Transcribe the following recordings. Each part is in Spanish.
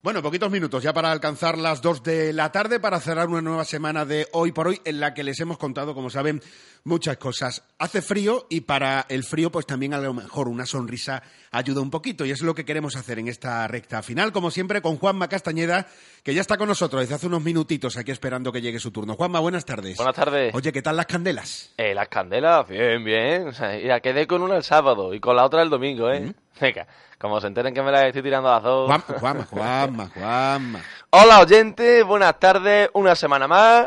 Bueno, poquitos minutos ya para alcanzar las dos de la tarde para cerrar una nueva semana de hoy por hoy en la que les hemos contado, como saben, muchas cosas. Hace frío y para el frío pues también a lo mejor una sonrisa ayuda un poquito y es lo que queremos hacer en esta recta final, como siempre con Juanma Castañeda, que ya está con nosotros desde hace unos minutitos aquí esperando que llegue su turno. Juanma, buenas tardes. Buenas tardes. Oye, ¿qué tal las candelas? Eh, las candelas, bien, bien. O sea, ya quedé con una el sábado y con la otra el domingo, ¿eh? Venga, como se enteren que me las estoy tirando a las dos. Juanma, Juanma, Juanma, Juanma. Hola oyentes, buenas tardes, una semana más.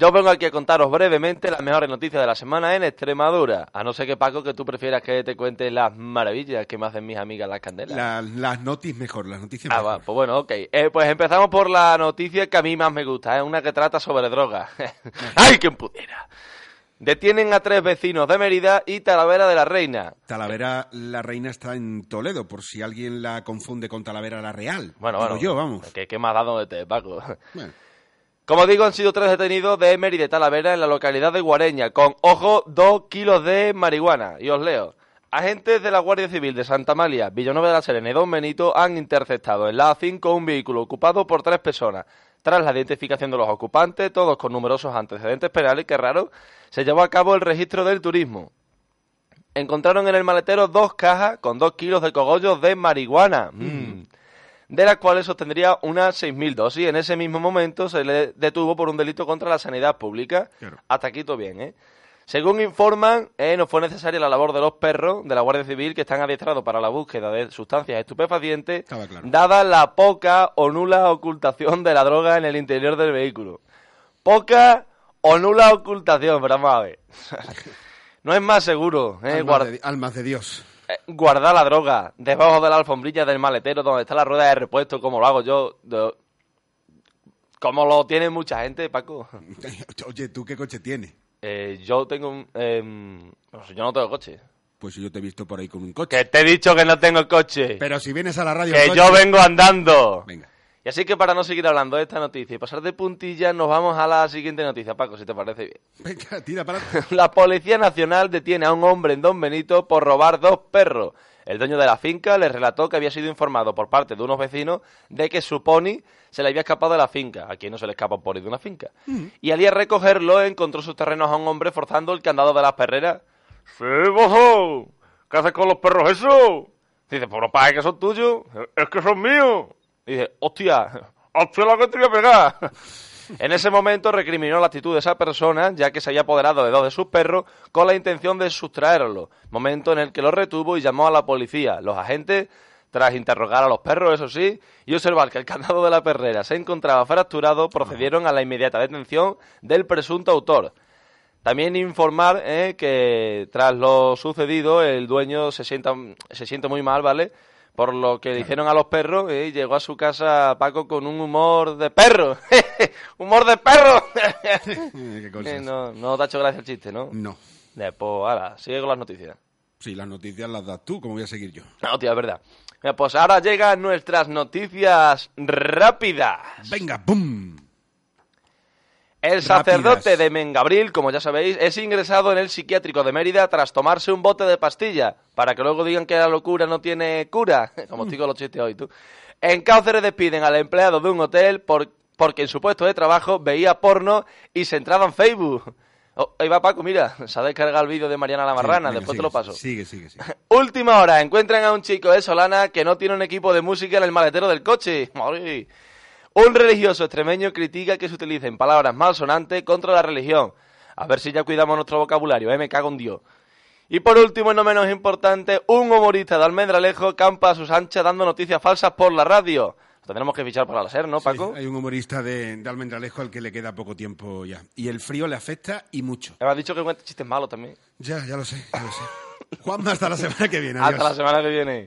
Yo vengo aquí a contaros brevemente las mejores noticias de la semana en Extremadura. A no ser que, Paco, que tú prefieras que te cuente las maravillas que me hacen mis amigas las candelas. La- las noticias mejor, las noticias Ah, mejor. va, pues bueno, ok. Eh, pues empezamos por la noticia que a mí más me gusta, es una que trata sobre drogas. ¡Ay, qué pudiera! Detienen a tres vecinos de Mérida y Talavera de la Reina. Talavera la Reina está en Toledo, por si alguien la confunde con Talavera la Real. Bueno, bueno. yo, vamos. ¿Qué, qué más dado de te, Paco? Bueno, Como digo, han sido tres detenidos de Mérida y Talavera en la localidad de Guareña, con, ojo, dos kilos de marihuana. Y os leo. Agentes de la Guardia Civil de Santa Amalia, Villanueva de la Serena y Don Benito han interceptado en la A5 un vehículo ocupado por tres personas. Tras la identificación de los ocupantes, todos con numerosos antecedentes penales, que raro, se llevó a cabo el registro del turismo. Encontraron en el maletero dos cajas con dos kilos de cogollos de marihuana. Mm de las cuales sostendría unas 6.000 dosis. En ese mismo momento se le detuvo por un delito contra la sanidad pública. Claro. Hasta aquí todo bien, ¿eh? Según informan, eh, no fue necesaria la labor de los perros de la Guardia Civil que están adiestrados para la búsqueda de sustancias estupefacientes, claro. dada la poca o nula ocultación de la droga en el interior del vehículo. Poca o nula ocultación, pero vamos a ver. no es más seguro, ¿eh? almas, Guarda- de, almas de Dios. Guardar la droga debajo de la alfombrilla del maletero donde está la rueda de repuesto, como lo hago yo, de- como lo tiene mucha gente, Paco. Oye, ¿tú qué coche tienes? Eh, yo tengo un... em, sé, yo no tengo coche. Pues yo te he visto por ahí con un coche. Que te he dicho que no tengo coche. Pero si vienes a la radio... que yo vengo andando. Venga. Y así que para no seguir hablando de esta noticia y pasar de puntillas, nos vamos a la siguiente noticia, Paco, si te parece bien. Venga, tira para. La Policía Nacional detiene a un hombre en Don Benito por robar dos perros. El dueño de la finca le relató que había sido informado por parte de unos vecinos de que su pony se le había escapado de la finca. ¿A quién no se le escapa un pony de una finca? Y al ir a recogerlo, encontró sus terrenos a un hombre forzando el candado de las perreras. ¡Sí, bojo! ¿Qué haces con los perros eso? Dice, pues no que son tuyos. Es que son míos. Y dice, hostia, hostia la que te voy pegar. En ese momento recriminó la actitud de esa persona, ya que se había apoderado de dos de sus perros con la intención de sustraerlos, momento en el que los retuvo y llamó a la policía. Los agentes, tras interrogar a los perros, eso sí, y observar que el candado de la perrera se encontraba fracturado, procedieron a la inmediata detención del presunto autor. También informar eh, que tras lo sucedido el dueño se sienta, se siente muy mal, ¿vale? Por lo que le hicieron a los perros eh, llegó a su casa Paco con un humor de perro. ¡Humor de perro! Qué cosas. Eh, no, no te ha hecho gracia el chiste, ¿no? No. Pues ahora, sigue con las noticias. Sí, las noticias las das tú, ¿cómo voy a seguir yo? No, tío, es verdad. Pues ahora llegan nuestras noticias rápidas. Venga, ¡pum! El Rápidas. sacerdote de Mengabril, como ya sabéis, es ingresado en el psiquiátrico de Mérida tras tomarse un bote de pastilla, para que luego digan que la locura no tiene cura, como con los chistes hoy, tú. En Cáceres despiden al empleado de un hotel por- porque en su puesto de trabajo veía porno y se entraba en Facebook. Oh, ahí va Paco, mira, se ha descargado el vídeo de Mariana la Marrana, Sí, después sigue, te lo paso. Sigue, sigue, sigue. Última hora, encuentran a un chico de Solana que no tiene un equipo de música en el maletero del coche. Madre. Un religioso extremeño critica que se utilicen palabras malsonantes contra la religión. A ver si ya cuidamos nuestro vocabulario, ¿eh? Me cago en Dios. Y por último, y no menos importante, un humorista de Almendralejo campa a sus anchas dando noticias falsas por la radio. Lo tendremos que fichar para la SER, ¿no, Paco? Sí, hay un humorista de, de Almendralejo al que le queda poco tiempo ya. Y el frío le afecta y mucho. Me has dicho que cuenta chistes malos también. Ya, ya lo sé, ya lo sé. Juanma, hasta la semana que viene. Hasta la semana que viene.